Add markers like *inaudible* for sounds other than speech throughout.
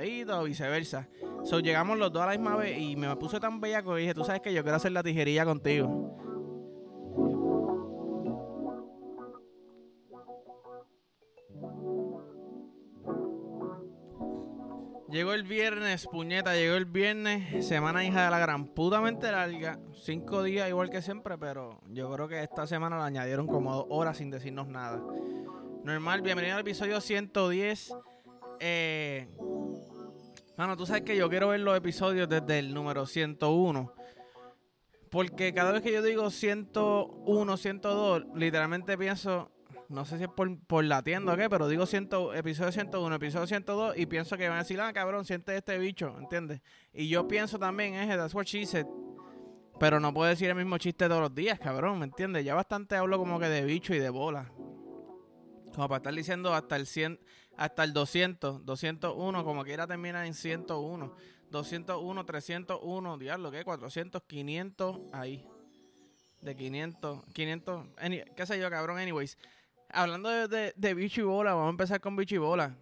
o viceversa. So, llegamos los dos a la misma vez y me puse tan bella que dije, tú sabes que yo quiero hacer la tijerilla contigo. Llegó el viernes, puñeta, llegó el viernes, semana hija de la gran putamente larga, cinco días igual que siempre, pero yo creo que esta semana la añadieron como dos horas sin decirnos nada. Normal, bienvenido al episodio 110. Eh, bueno, tú sabes que yo quiero ver los episodios desde el número 101. Porque cada vez que yo digo 101, 102, literalmente pienso no sé si es por, por la tienda o qué, pero digo ciento, episodio 101, episodio 102 y pienso que van a decir, ah, cabrón, siente este bicho, ¿entiendes? Y yo pienso también, es, that's what she said. Pero no puedo decir el mismo chiste todos los días, cabrón, ¿me entiendes? Ya bastante hablo como que de bicho y de bola. Como para estar diciendo hasta el 100, hasta el 200, 201, como quiera terminar en 101. 201, 301, diablo, ¿qué? 400, 500, ahí. De 500, 500, qué sé yo, cabrón, anyways. Hablando de, de, bicho y bola, vamos a empezar con bicho y bola.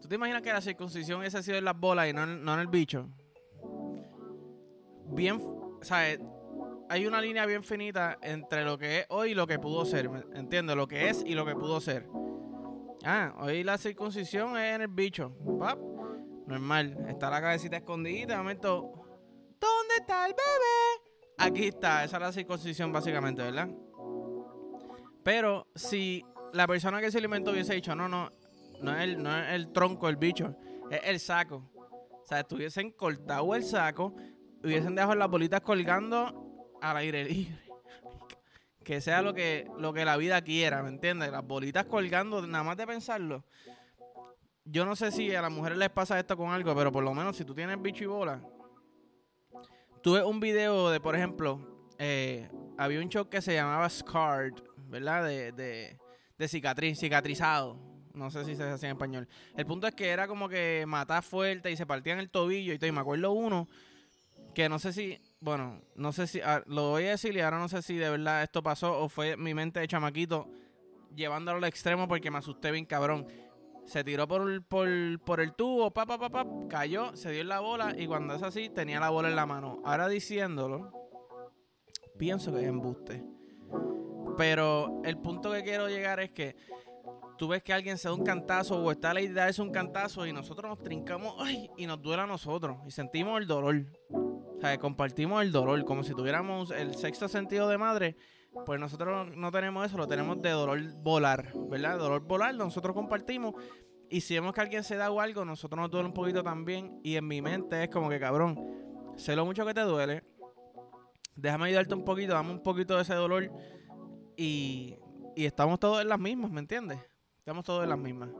¿Tú te imaginas que la circuncisión hubiese sido en las bolas y no no en el bicho? Bien, o sea, hay una línea bien finita entre lo que es hoy y lo que pudo ser. ¿Entiendes? Lo que es y lo que pudo ser. Ah, hoy la circuncisión es en el bicho. Pap. Normal. Está la cabecita escondida. De momento. ¿Dónde está el bebé? Aquí está. Esa es la circuncisión, básicamente, ¿verdad? Pero si la persona que se alimentó hubiese dicho, no, no, no es el, tronco el bicho, es el saco. O sea, estuviesen cortado el saco, hubiesen dejado las bolitas colgando al aire libre. Que sea lo que, lo que la vida quiera, ¿me entiendes? Las bolitas colgando, nada más de pensarlo. Yo no sé si a las mujeres les pasa esto con algo, pero por lo menos si tú tienes bicho y bola. Tuve un video de, por ejemplo, eh, había un show que se llamaba Scarred ¿verdad? De, de, de cicatriz, cicatrizado. No sé si se hacía en español. El punto es que era como que matar fuerte y se partían el tobillo y todo. Y me acuerdo uno que no sé si, bueno, no sé si, ah, lo voy a decir y ahora no sé si de verdad esto pasó o fue mi mente de chamaquito llevándolo al extremo porque me asusté bien cabrón. Se tiró por, el tubo, pa, pa, pa, pa, cayó, se dio en la bola y cuando es así tenía la bola en la mano. Ahora diciéndolo, pienso que es embuste. Pero el punto que quiero llegar es que tú ves que alguien se da un cantazo o está la idea de un cantazo y nosotros nos trincamos y nos duele a nosotros y sentimos el dolor. O sea, compartimos el dolor como si tuviéramos el sexto sentido de madre. Pues nosotros no tenemos eso, lo tenemos de dolor volar, ¿verdad? Dolor volar, nosotros compartimos. Y si vemos que alguien se da o algo, nosotros nos duele un poquito también. Y en mi mente es como que, cabrón, sé lo mucho que te duele. Déjame ayudarte un poquito, dame un poquito de ese dolor y, estamos todos en las mismas, ¿me entiendes? Estamos todos en las mismas.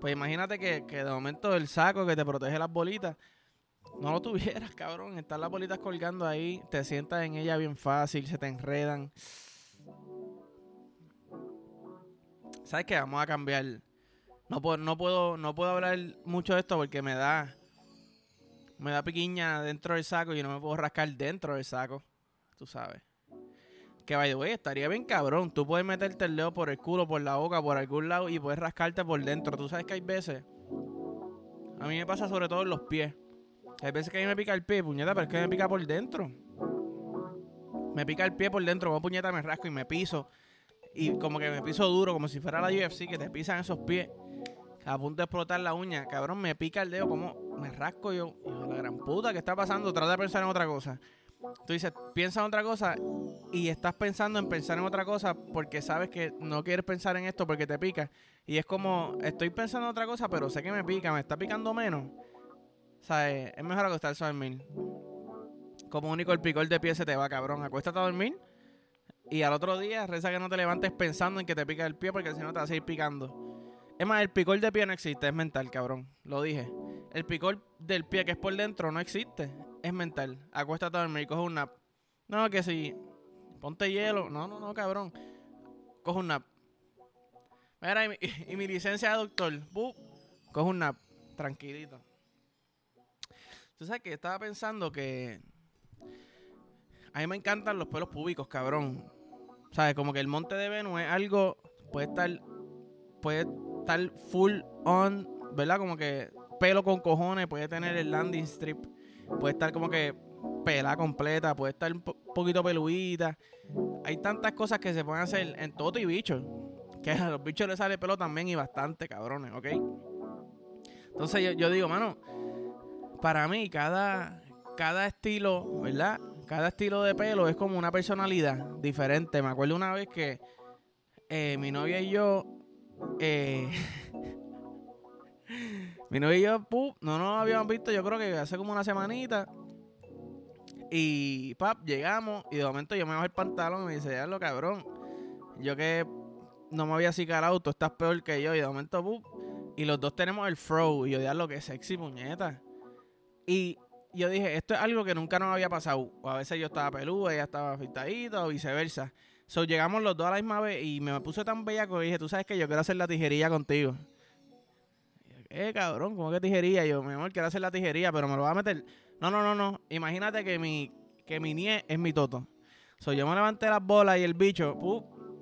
Pues imagínate que, de momento el saco que te protege las bolitas, no lo tuvieras, *laughs* cabrón. Están las bolitas colgando ahí, te sientas en ella bien fácil, se te enredan. ¿Sabes qué? Vamos a cambiar. No puedo, no puedo, no puedo hablar mucho de esto porque me da. Me da piquiña dentro del saco y no me puedo rascar dentro del saco. Tú sabes. Que vaya, güey, estaría bien cabrón. Tú puedes meterte el dedo por el culo, por la boca, por algún lado y puedes rascarte por dentro. Tú sabes que hay veces. A mí me pasa sobre todo en los pies. Hay veces que a mí me pica el pie, puñeta, pero es que me pica por dentro. Me pica el pie por dentro, como puñeta me rasco y me piso. Y como que me piso duro, como si fuera la UFC, que te pisan esos pies. A punto de explotar la uña. Cabrón, me pica el dedo, como me rasco yo. Hijo la gran puta, ¿qué está pasando? Trata de pensar en otra cosa. Tú dices, piensa en otra cosa y estás pensando en pensar en otra cosa porque sabes que no quieres pensar en esto porque te pica. Y es como, estoy pensando en otra cosa, pero sé que me pica, me está picando menos. Sea, es mejor acostarse a dormir. Como único el picor de pie se te va, cabrón. Acuéstate a dormir y al otro día reza que no te levantes pensando en que te pica el pie porque si no te va a seguir picando. Es más, el picor de pie no existe, es mental, cabrón. Lo dije. El picor del pie que es por dentro no existe es mental. Acuéstate a dormir, coge un nap. No, que si ponte hielo. No, no, no, cabrón. Coge un nap. Mira, y mi, *laughs* licencia de doctor. coge un nap. Tranquilito. Tú sabes que estaba pensando que. A mí me encantan los pelos públicos, cabrón. ¿Sabes? Como que el monte de Venus es algo. Puede estar. Puede estar full on, ¿verdad? Como que pelo con cojones, puede tener el landing strip, puede estar como que pela completa, puede estar un poquito peluita. Hay tantas cosas que se pueden hacer en todo y bicho. Que a los bichos les sale pelo también y bastante, cabrones, ¿ok? Entonces yo digo, mano, para mí cada, cada estilo, ¿verdad? Cada estilo de pelo es como una personalidad diferente. Me acuerdo una vez que eh, mi novia y yo, eh, *laughs* mi novia y yo, no nos habíamos visto, yo creo que hace como una semanita. Y, pap, llegamos y de momento yo me bajo el pantalón y me dice, ya lo cabrón. Yo que no me había acicalado, tú estás peor que yo. Y de momento, pup, y los dos tenemos el fro. Y yo, ya lo que sexy, puñeta. Y yo dije, esto es algo que nunca nos había pasado. O a veces yo estaba peludo, ella estaba afeitadita o viceversa. So, llegamos los dos a la misma vez y me puse tan bella que dije, tú sabes que yo quiero hacer la tijerilla contigo. Eh, cabrón, ¿cómo que tijería? Yo, mi amor, quiero hacer la tijería, pero me lo voy a meter. No, no, no, no. Imagínate que mi, que mi nie es mi toto. So, yo me levanté las bolas y el bicho,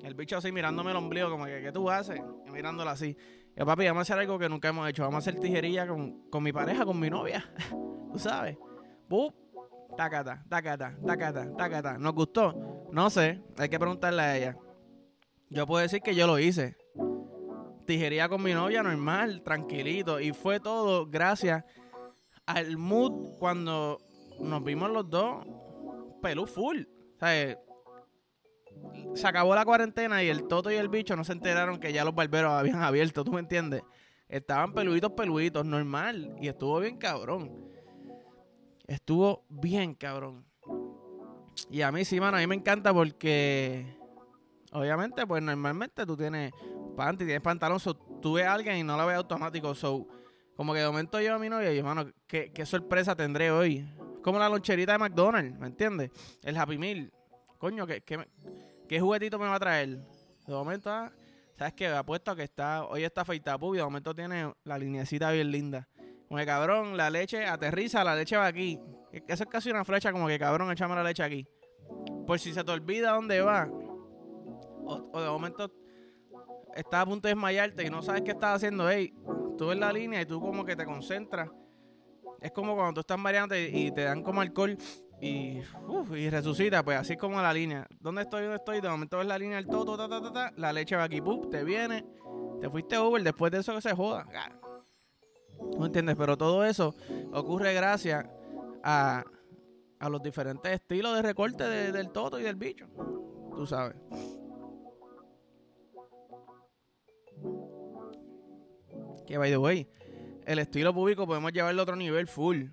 el bicho así mirándome el ombligo, como que, ¿qué tú haces? Y mirándolo así. Yo, papi, vamos a hacer algo que nunca hemos hecho. Vamos a hacer tijerilla con, con mi pareja, con mi novia. *laughs* tú sabes. ¡Pup! Tacata, tacata, tacata, tacata. ¿Nos gustó? No sé. Hay que preguntarle a ella. Yo puedo decir que yo lo hice. Tijería con mi novia normal, tranquilito. Y fue todo gracias al mood cuando nos vimos los dos. Pelú full. O se acabó la cuarentena y el Toto y el bicho no se enteraron que ya los barberos habían abierto, ¿tú me entiendes? Estaban peluditos, peluditos, normal. Y estuvo bien cabrón. Estuvo bien cabrón. Y a mí sí, mano, a mí me encanta porque... Obviamente, pues normalmente tú tienes panty, tienes pantalón, so, tú ves a alguien y no la ves automático. So, como que de momento yo a mi novia y hermano, ¿qué, qué sorpresa tendré hoy. Como la loncherita de McDonald's, ¿me entiendes? El Happy Meal. Coño, ¿qué, qué, qué juguetito me va a traer? De momento, ah, ¿sabes qué? Apuesto a que está, hoy está afeitada, y de momento tiene la lineecita bien linda. Como cabrón, la leche aterriza, la leche va aquí. Eso es casi una flecha, como que cabrón, échame la leche aquí. Por si se te olvida dónde va. O, de momento estás a punto de desmayarte y no sabes qué estás haciendo. Ey, tú ves la línea y tú como que te concentras. Es como cuando tú estás mareando y te dan como alcohol y, y resucita, pues así como la línea. ¿Dónde estoy? ¿Dónde estoy? De momento ves la línea del todo, ta, ta, ta, la leche va aquí, ¡pum! te viene, te fuiste Uber, después de eso que se joda. ¿No entiendes? Pero todo eso ocurre gracias a, a los diferentes estilos de recorte del toto y del bicho. Tú sabes. Que by the way, el estilo público podemos llevarlo a otro nivel full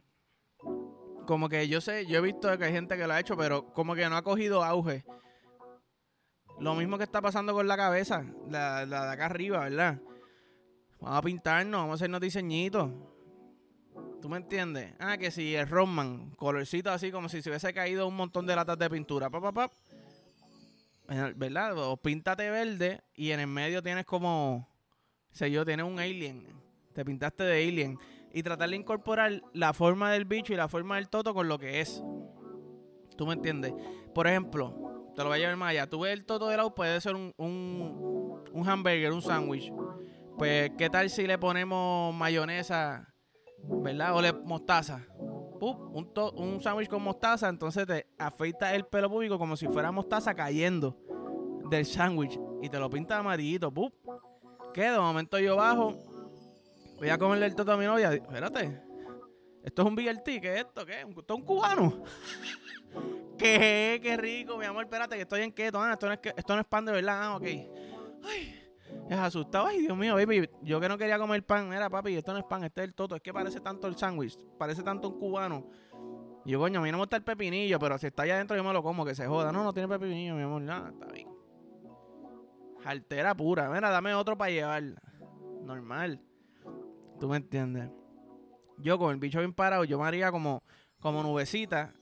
como que yo sé, yo he visto que hay gente que lo ha hecho, pero como que no ha cogido auge. Lo mismo que está pasando con la cabeza, la, de acá arriba, ¿verdad? Vamos a pintarnos, vamos a hacernos diseñitos. ¿Tú me entiendes? Ah, que si el Roman, colorcito así como si se hubiese caído un montón de latas de pintura. ¿Verdad? O píntate verde y en el medio tienes como, sé yo, tienes un alien. Te pintaste de alien y tratar de incorporar la forma del bicho y la forma del toto con lo que es. ¿Tú me entiendes? Por ejemplo, te lo voy a llevar más allá. Tú ves el toto de lado, puede ser un, un, un hamburger, un sándwich. Pues, ¿qué tal si le ponemos mayonesa, verdad? O le mostaza. un, un sándwich con mostaza, entonces te afeitas el pelo público como si fuera mostaza cayendo del sándwich y te lo pinta amarillito. ¡Pup! ¿Qué? De momento yo bajo Voy a comerle el toto a mi novia. Espérate. ¿Esto es un BLT? ¿Qué es esto? ¿Qué? ¿Esto es un cubano? *laughs* ¿Qué? Qué rico, mi amor. Espérate, que estoy en keto. Ah, esto no es, esto no es pan de verdad. Ah, ok. Ay, es asustado. Ay, Dios mío, baby. Yo que no quería comer pan. Era, papi, esto no es pan, este es el toto. Es que parece tanto el sándwich. Parece tanto un cubano. Yo, coño, a mí no me gusta el pepinillo, pero si está allá adentro yo me lo como, que se joda. No, no tiene pepinillo, mi amor. Nada, está bien. Altera pura. Mira, dame otro para llevar. Normal. ¿Tú me entiendes? Yo con el bicho bien parado, yo me haría como, como nubecita,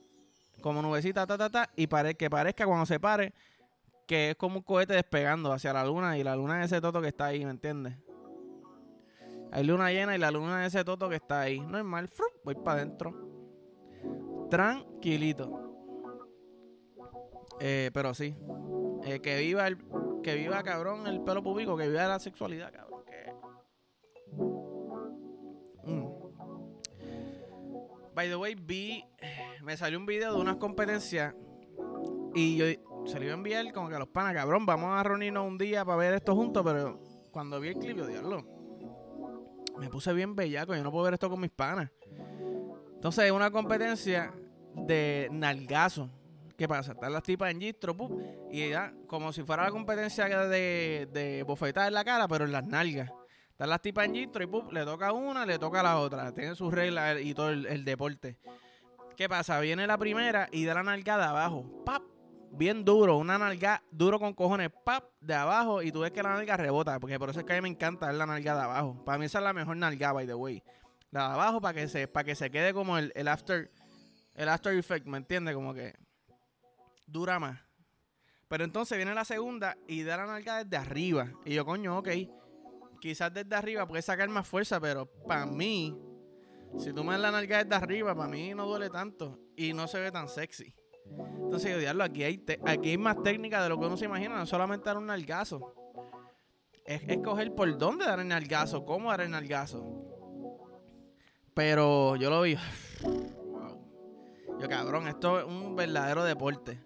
como nubecita, ta, ta, ta, y pare, que parezca cuando se pare, que es como un cohete despegando hacia la luna y la luna es ese toto que está ahí, ¿me entiendes? Hay luna llena y la luna es ese toto que está ahí. Normal, fru, voy para adentro. Tranquilito. Eh, pero sí. Eh, que viva el. Que viva, cabrón, el pelo público, que viva la sexualidad, cabrón. Que... Mm. By the way, vi. Me salió un video de unas competencias. Y yo se le iba a enviar como que a los panas, cabrón, vamos a reunirnos un día para ver esto juntos. Pero cuando vi el clip, yo diablo. Me puse bien bellaco. Yo no puedo ver esto con mis panas. Entonces, es una competencia de nalgazo. ¿Qué pasa? Están las tipas en gistro, y ya, como si fuera la competencia de, de bofetar en la cara, pero en las nalgas. Están las tipas en gistro y ¡pum! le toca una, le toca la otra. Tienen sus reglas y todo el, deporte. ¿Qué pasa? Viene la primera y da la nalgada abajo. ¡Pap! Bien duro, una nalga duro con cojones, ¡pap! De abajo y tú ves que la nalga rebota. Porque por eso es que a mí me encanta dar la nalgada abajo. Para mí esa es la mejor nalga, by the way. La de abajo para que se, para que se quede como el, el after el after effect, ¿me entiendes? Como que dura más. Pero entonces viene la segunda y da la nalga desde arriba. Y yo, coño, ok quizás desde arriba puedes sacar más fuerza, pero para mí, si tú me das la nalga desde arriba, para mí no duele tanto y no se ve tan sexy. Entonces yo aquí hay, aquí hay más técnica de lo que uno se imagina, no solamente dar un nalgazo. Es escoger por dónde dar el nalgazo, cómo dar el nalgazo. Pero yo lo vi. *sighs* Yo, cabrón, esto es un verdadero deporte.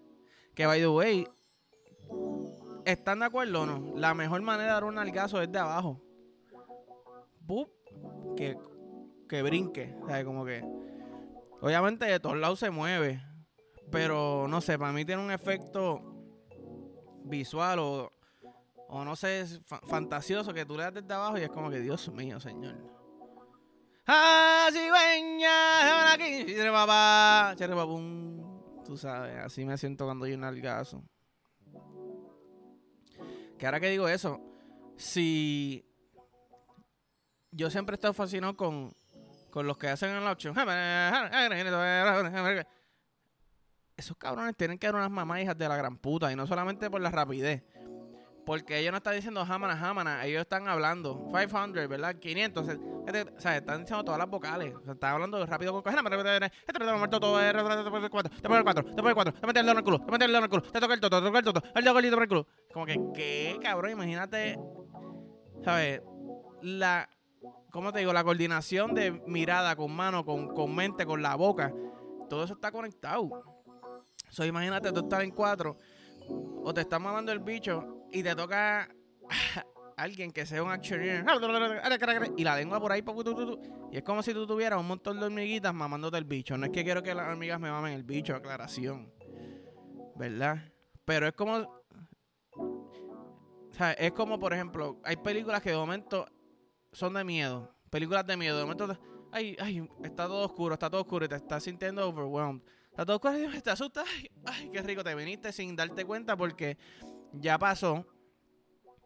Que, by the way, ¿están de acuerdo o no? La mejor manera de dar un nalgazo es de abajo que, que brinque. O como que. Obviamente de todos lados se mueve. Pero no sé, para mí tiene un efecto visual o, o no sé, fantasioso que tú le das desde abajo y es como que, Dios mío, señor. Tú sabes, así me siento cuando hay un algazo. Que ahora que digo eso, si yo siempre he estado fascinado con, con los que hacen el option. Esos cabrones tienen que dar unas mamás hijas de la gran puta. Y no solamente por la rapidez. Porque ellos no están diciendo jamana, jamana. Ellos están hablando 500, ¿verdad? 500. O sea, están diciendo todas las vocales. O sea, están hablando rápido con cojones. Te muerto todo. El 4. Te pones el 4. Te pones el 4. Te metes el dedo en el culo. Te metes el dedo en el culo. Te toca el toto. Te toca el toto. El dedo por el culo. Como que, ¿qué, cabrón? Imagínate. ¿Sabes? La ¿cómo te digo? La coordinación de mirada con mano, con, mente, con la boca. Todo eso está conectado. So, imagínate, tú estás en cuatro o te está mamando el bicho y te toca *laughs* alguien que sea un actioneer y la lengua por ahí y es como si tú tuvieras un montón de hormiguitas mamándote el bicho. No es que quiero que las hormigas me mamen el bicho, aclaración. ¿Verdad? Pero es como o sea, es como, por ejemplo, hay películas que de momento son de miedo. Películas de miedo. De momento, ay, ay, está todo oscuro, está todo oscuro y te estás sintiendo overwhelmed. Todo oscuro y te asustas. Ay, qué rico, te viniste sin darte cuenta porque ya pasó.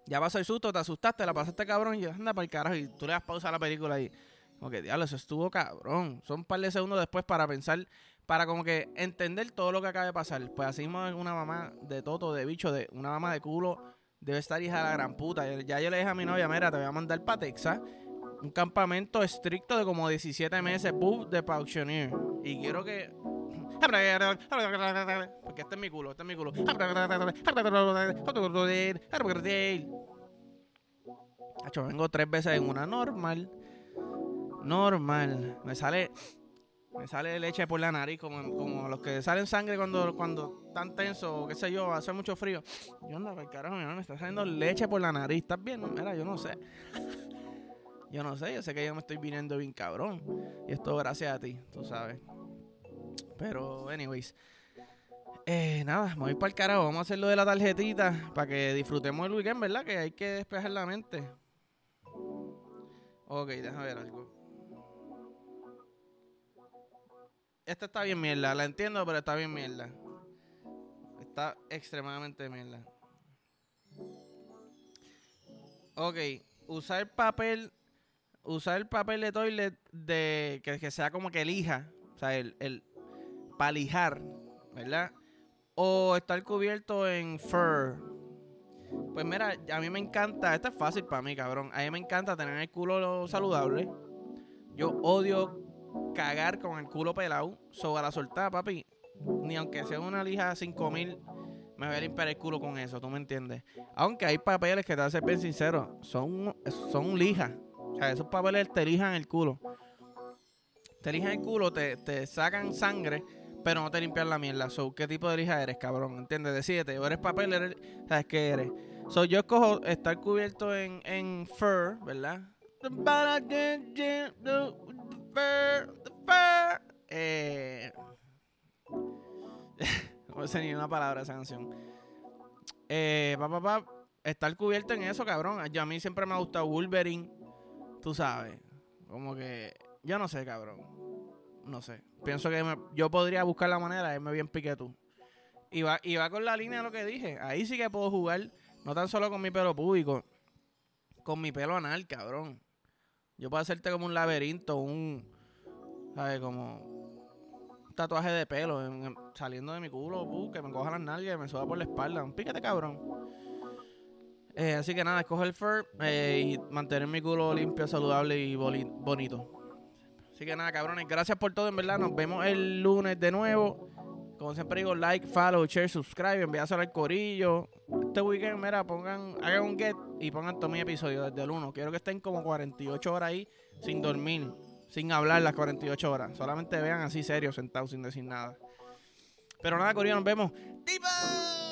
Ya pasó el susto, te asustaste, la pasaste cabrón y anda para el carajo. Y tú le das pausa a la película y, como que, diablo, eso estuvo cabrón. Son un par de segundos después para pensar, para como que entender todo lo que acaba de pasar. Pues así una mamá de toto, de bicho, de una mamá de culo debe estar hija de la gran puta. Ya yo le dije a mi novia, mira, te voy a mandar para Texas. Un campamento estricto de como 17 meses, buff de Pauctioneer. Y quiero que... Porque este es mi culo, este es mi culo. Hacho, vengo tres veces en una normal. Normal. Me sale me sale leche por la nariz, como, como los que salen sangre cuando, cuando están tensos o qué sé yo, hace mucho frío. Yo ando, carajo, mi me está saliendo leche por la nariz. ¿Estás bien? Mira, yo no sé. *laughs* yo no sé, yo sé que yo me estoy viniendo bien cabrón. Y esto gracias a ti, tú sabes. Pero, anyways. Eh, nada, me voy para el carajo. Vamos a hacer lo de la tarjetita para que disfrutemos el weekend, ¿verdad? Que hay que despejar la mente. Ok, déjame ver algo. Esta está bien mierda, la entiendo, pero está bien mierda. Está extremadamente mierda. Ok, usar papel, usar el papel de toilet de que, sea como que lija, o sea, el, el para lijar, ¿verdad? O estar cubierto en fur. Pues mira, a mí me encanta, esto es fácil para mí, cabrón. A mí me encanta tener el culo saludable. Yo odio cagar con el culo pelado sobre la soltada, papi. Ni aunque sea una lija 5000, me voy a limpiar el culo con eso, ¿tú me entiendes? Aunque hay papeles que te hacen bien sincero, son, son lijas. O sea, esos papeles te lijan el culo. te eligen el culo, te, te sacan sangre, pero no te limpian la mierda. So, ¿qué tipo de lija eres, cabrón? ¿Entiendes? O eres papel, eres, ¿sabes qué eres? So, yo escojo estar cubierto en, en fur, ¿verdad? Eh, *laughs* no sé ni una palabra de esa canción. Eh, estar cubierto en eso, cabrón. Yo, a mí siempre me ha gustado Wolverine. Tú sabes. Como que. Yo no sé, cabrón. No sé. Pienso que yo podría buscar la manera de irme bien pique tú. Y va, y va con la línea de lo que dije. Ahí sí que puedo jugar. No tan solo con mi pelo público. Con mi pelo anal, cabrón. Yo puedo hacerte como un laberinto, un. ¿Sabes? Como tatuaje de pelo saliendo de mi culo, uh, que me coja las nalgas y me suba por la espalda. Un cabrón. Eh, así que nada, escoge el fur eh, y mantener mi culo limpio, saludable y bonito. Así que nada, cabrones, gracias por todo, en verdad. Nos vemos el lunes de nuevo. Como siempre digo, like, follow, share, subscribe, envíaselo al corillo. Este weekend, mira, pongan, hagan un get y pongan todo mi episodio desde el 1. Quiero que estén como 48 horas ahí sin dormir sin hablar las 48 horas. Solamente vean así serios, sentados, sin decir nada. Pero nada, Corillo, nos vemos. ¡Tipo!